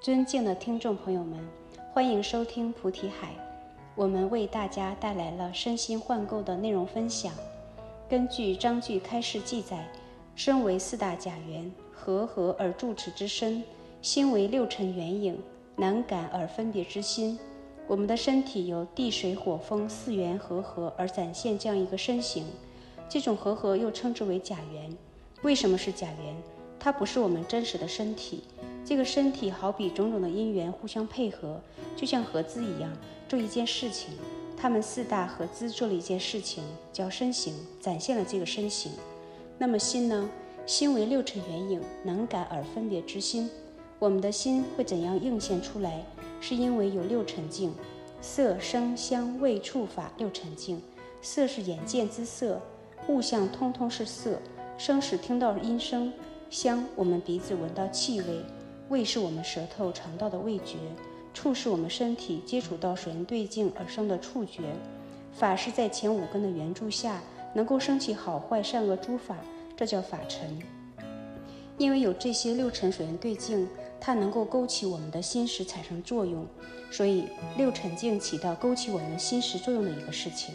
尊敬的听众朋友们，欢迎收听菩提海。我们为大家带来了身心换构的内容分享。根据章句开示记载，身为四大假缘，和合而住持之身；心为六尘缘影，难感而分别之心。我们的身体由地水火风四缘和合而展现这样一个身形，这种和合又称之为假缘。为什么是假缘？它不是我们真实的身体。这个身体好比种种的因缘互相配合，就像合资一样做一件事情。他们四大合资做了一件事情，叫身形，展现了这个身形。那么心呢？心为六尘缘影，能感而分别之心。我们的心会怎样映现出来？是因为有六尘境：色、声、香味、触、法六尘境。色是眼见之色，物象通通是色；声是听到音声，香我们鼻子闻到气味。味是我们舌头尝到的味觉，触是我们身体接触到水源对境而生的触觉，法是在前五根的援助下能够升起好坏善恶诸法，这叫法尘。因为有这些六尘水源对境，它能够勾起我们的心识产生作用，所以六尘境起到勾起我们心识作用的一个事情。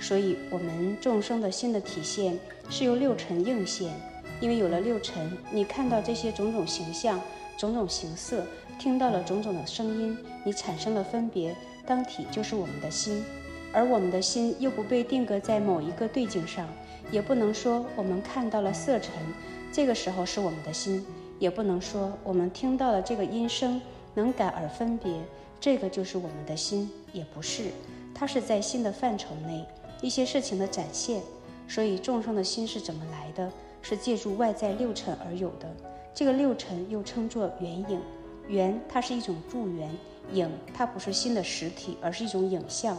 所以，我们众生的心的体现是由六尘映现，因为有了六尘，你看到这些种种形象。种种形色，听到了种种的声音，你产生了分别，当体就是我们的心，而我们的心又不被定格在某一个对境上，也不能说我们看到了色尘，这个时候是我们的心，也不能说我们听到了这个音声能感而分别，这个就是我们的心，也不是，它是在心的范畴内一些事情的展现，所以众生的心是怎么来的？是借助外在六尘而有的。这个六尘又称作缘影，缘它是一种助缘，影它不是心的实体，而是一种影像。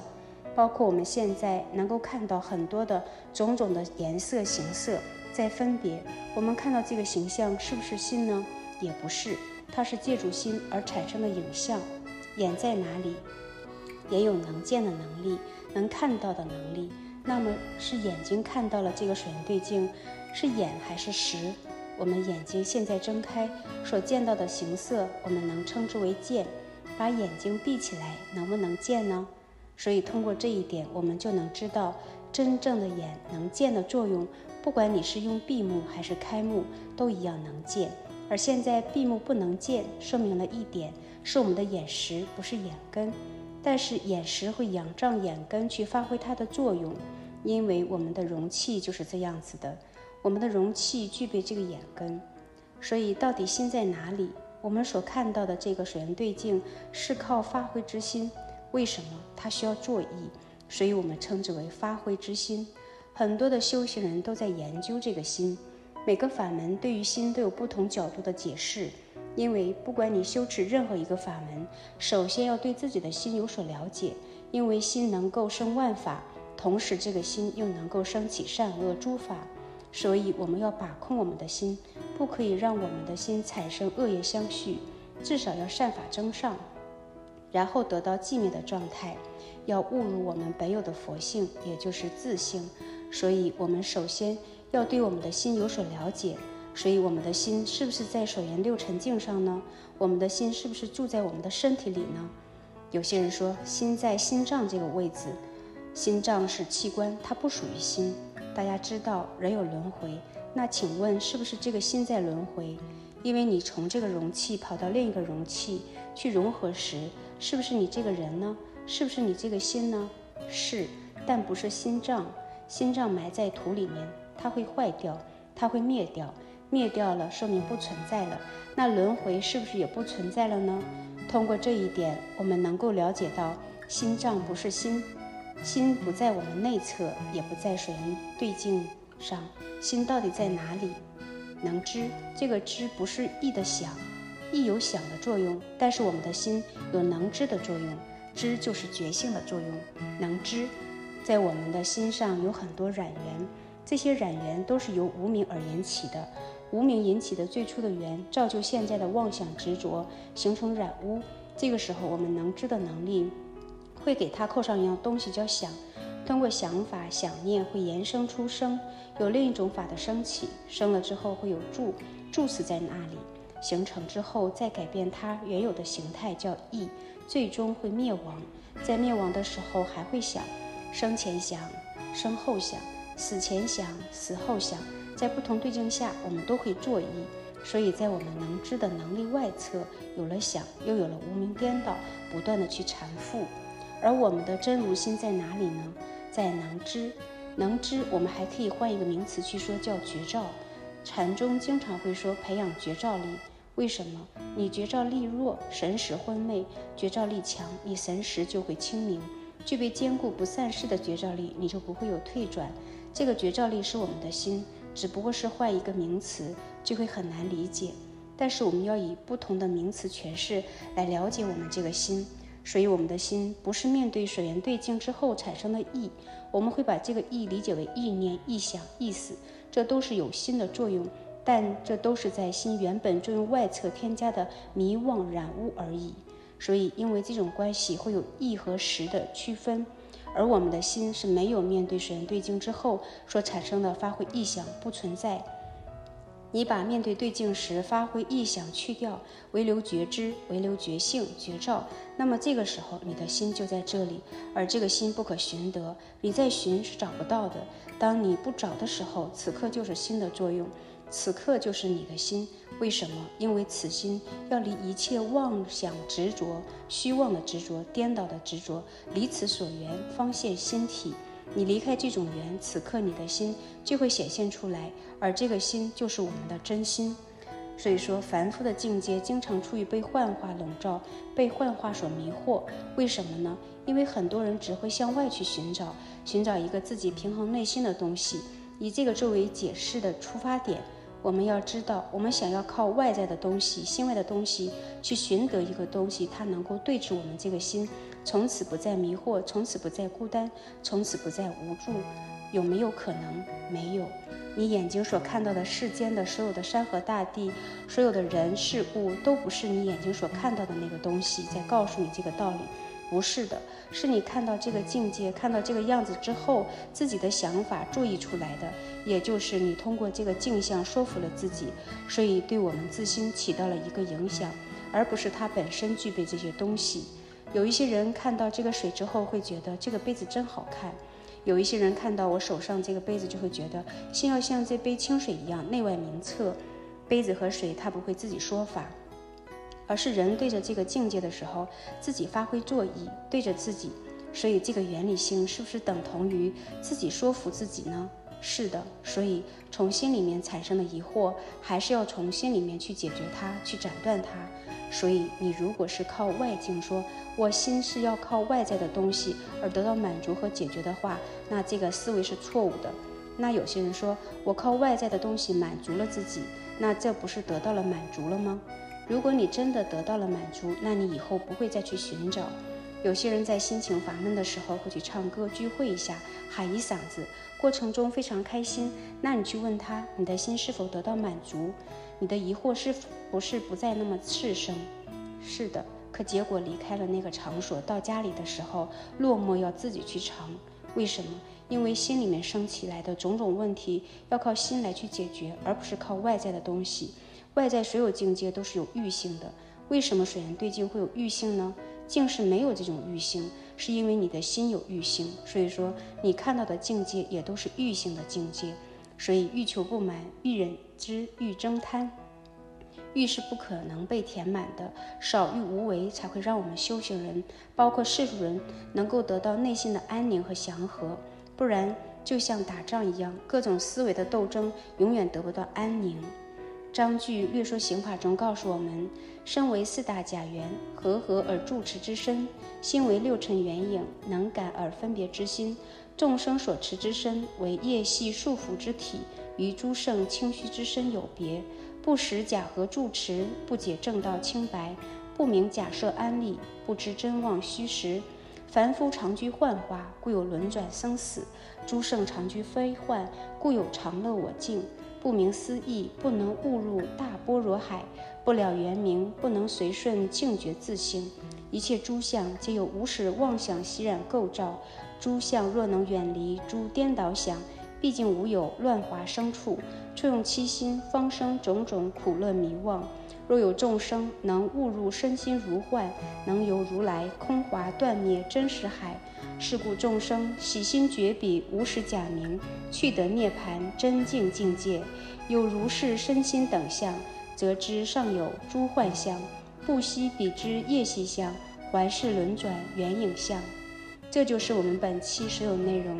包括我们现在能够看到很多的种种的颜色、形色在分别，我们看到这个形象是不是心呢？也不是，它是借助心而产生的影像。眼在哪里？也有能见的能力，能看到的能力。那么是眼睛看到了这个水源对镜，是眼还是识？我们眼睛现在睁开所见到的形色，我们能称之为见。把眼睛闭起来，能不能见呢？所以通过这一点，我们就能知道真正的眼能见的作用。不管你是用闭目还是开目，都一样能见。而现在闭目不能见，说明了一点，是我们的眼识不是眼根。但是眼识会仰仗眼根去发挥它的作用，因为我们的容器就是这样子的。我们的容器具备这个眼根，所以到底心在哪里？我们所看到的这个水源对境是靠发挥之心。为什么它需要作意？所以我们称之为发挥之心。很多的修行人都在研究这个心。每个法门对于心都有不同角度的解释。因为不管你修持任何一个法门，首先要对自己的心有所了解。因为心能够生万法，同时这个心又能够升起善恶诸法。所以我们要把控我们的心，不可以让我们的心产生恶业相续，至少要善法增上，然后得到寂灭的状态，要误入我们本有的佛性，也就是自性。所以，我们首先要对我们的心有所了解。所以，我们的心是不是在所缘六尘境上呢？我们的心是不是住在我们的身体里呢？有些人说心在心脏这个位置，心脏是器官，它不属于心。大家知道人有轮回，那请问是不是这个心在轮回？因为你从这个容器跑到另一个容器去融合时，是不是你这个人呢？是不是你这个心呢？是，但不是心脏。心脏埋在土里面，它会坏掉，它会灭掉，灭掉了说明不存在了。那轮回是不是也不存在了呢？通过这一点，我们能够了解到心脏不是心。心不在我们内侧，也不在水源对镜上，心到底在哪里？能知这个知不是意的想，意有想的作用，但是我们的心有能知的作用，知就是觉性的作用。能知，在我们的心上有很多染缘，这些染缘都是由无名而引起的，无名引起的最初的缘，造就现在的妄想执着，形成染污。这个时候，我们能知的能力。会给它扣上一样东西叫想，通过想法、想念会延伸出生，有另一种法的升起，生了之后会有住，住死在那里。形成之后，再改变它原有的形态，叫意，最终会灭亡。在灭亡的时候还会想，生前想，生后想，死前想，死后想，在不同对境下，我们都会作意。所以在我们能知的能力外侧，有了想，又有了无名颠倒，不断的去缠缚。而我们的真如心在哪里呢？在能知，能知，我们还可以换一个名词去说，叫觉照。禅中经常会说培养觉照力，为什么？你觉照力弱，神识昏昧；觉照力强，你神识就会清明。具备坚固不散失的觉照力，你就不会有退转。这个觉照力是我们的心，只不过是换一个名词，就会很难理解。但是我们要以不同的名词诠释来了解我们这个心。所以，我们的心不是面对水源对境之后产生的意，我们会把这个意理解为意念、意想、意思，这都是有心的作用，但这都是在心原本作用外侧添加的迷妄染污而已。所以，因为这种关系会有意和实的区分，而我们的心是没有面对水源对境之后所产生的发挥意想不存在。你把面对对境时发挥意想去掉，唯留觉知，唯留觉性觉照，那么这个时候你的心就在这里，而这个心不可寻得，你在寻是找不到的。当你不找的时候，此刻就是心的作用，此刻就是你的心。为什么？因为此心要离一切妄想执着、虚妄的执着、颠倒的执着，离此所缘，方现心体。你离开这种缘，此刻你的心就会显现出来，而这个心就是我们的真心。所以说，凡夫的境界经常处于被幻化笼罩、被幻化所迷惑。为什么呢？因为很多人只会向外去寻找，寻找一个自己平衡内心的东西，以这个作为解释的出发点。我们要知道，我们想要靠外在的东西、心外的东西去寻得一个东西，它能够对治我们这个心。从此不再迷惑，从此不再孤单，从此不再无助，有没有可能？没有。你眼睛所看到的世间的所有的山河大地，所有的人事物，都不是你眼睛所看到的那个东西在告诉你这个道理，不是的，是你看到这个境界，看到这个样子之后，自己的想法注意出来的，也就是你通过这个镜像说服了自己，所以对我们自心起到了一个影响，而不是它本身具备这些东西。有一些人看到这个水之后会觉得这个杯子真好看，有一些人看到我手上这个杯子就会觉得心要像这杯清水一样内外明澈。杯子和水它不会自己说法，而是人对着这个境界的时候自己发挥作用，对着自己。所以这个原理性是不是等同于自己说服自己呢？是的。所以从心里面产生的疑惑，还是要从心里面去解决它，去斩断它。所以，你如果是靠外境说，我心是要靠外在的东西而得到满足和解决的话，那这个思维是错误的。那有些人说我靠外在的东西满足了自己，那这不是得到了满足了吗？如果你真的得到了满足，那你以后不会再去寻找。有些人在心情烦闷的时候会去唱歌聚会一下，喊一嗓子，过程中非常开心。那你去问他，你的心是否得到满足？你的疑惑是不是不再那么炽生？是的，可结果离开了那个场所，到家里的时候落寞，要自己去尝。为什么？因为心里面升起来的种种问题，要靠心来去解决，而不是靠外在的东西。外在所有境界都是有欲性的。为什么水源对境会有欲性呢？境是没有这种欲性，是因为你的心有欲性。所以说，你看到的境界也都是欲性的境界。所以欲求不满，欲忍之，欲争贪，欲是不可能被填满的。少欲无为，才会让我们修行人，包括世俗人，能够得到内心的安宁和祥和。不然，就像打仗一样，各种思维的斗争，永远得不到安宁。章句略说刑法中告诉我们：身为四大假缘，和合而住持之身；心为六尘缘影，能感而分别之心。众生所持之身为业系束缚之体，与诸圣清虚之身有别。不识假合住持，不解正道清白，不明假设安立，不知真妄虚实。凡夫常居幻化，故有轮转生死；诸圣常居非幻，故有常乐我净。不明思义，不能误入大波若海；不了原明，不能随顺净觉自性。一切诸相，皆有无始妄想习染构造。诸相若能远离诸颠倒想，毕竟无有乱华生处，却用七心，方生种种苦乐迷妄。若有众生能悟入身心如幻，能由如来空华断灭真实海，是故众生喜心绝彼无始假名，去得涅盘真净境界。有如是身心等相，则知上有诸幻相，不惜彼之业系相，还视轮转圆影相。这就是我们本期所有内容。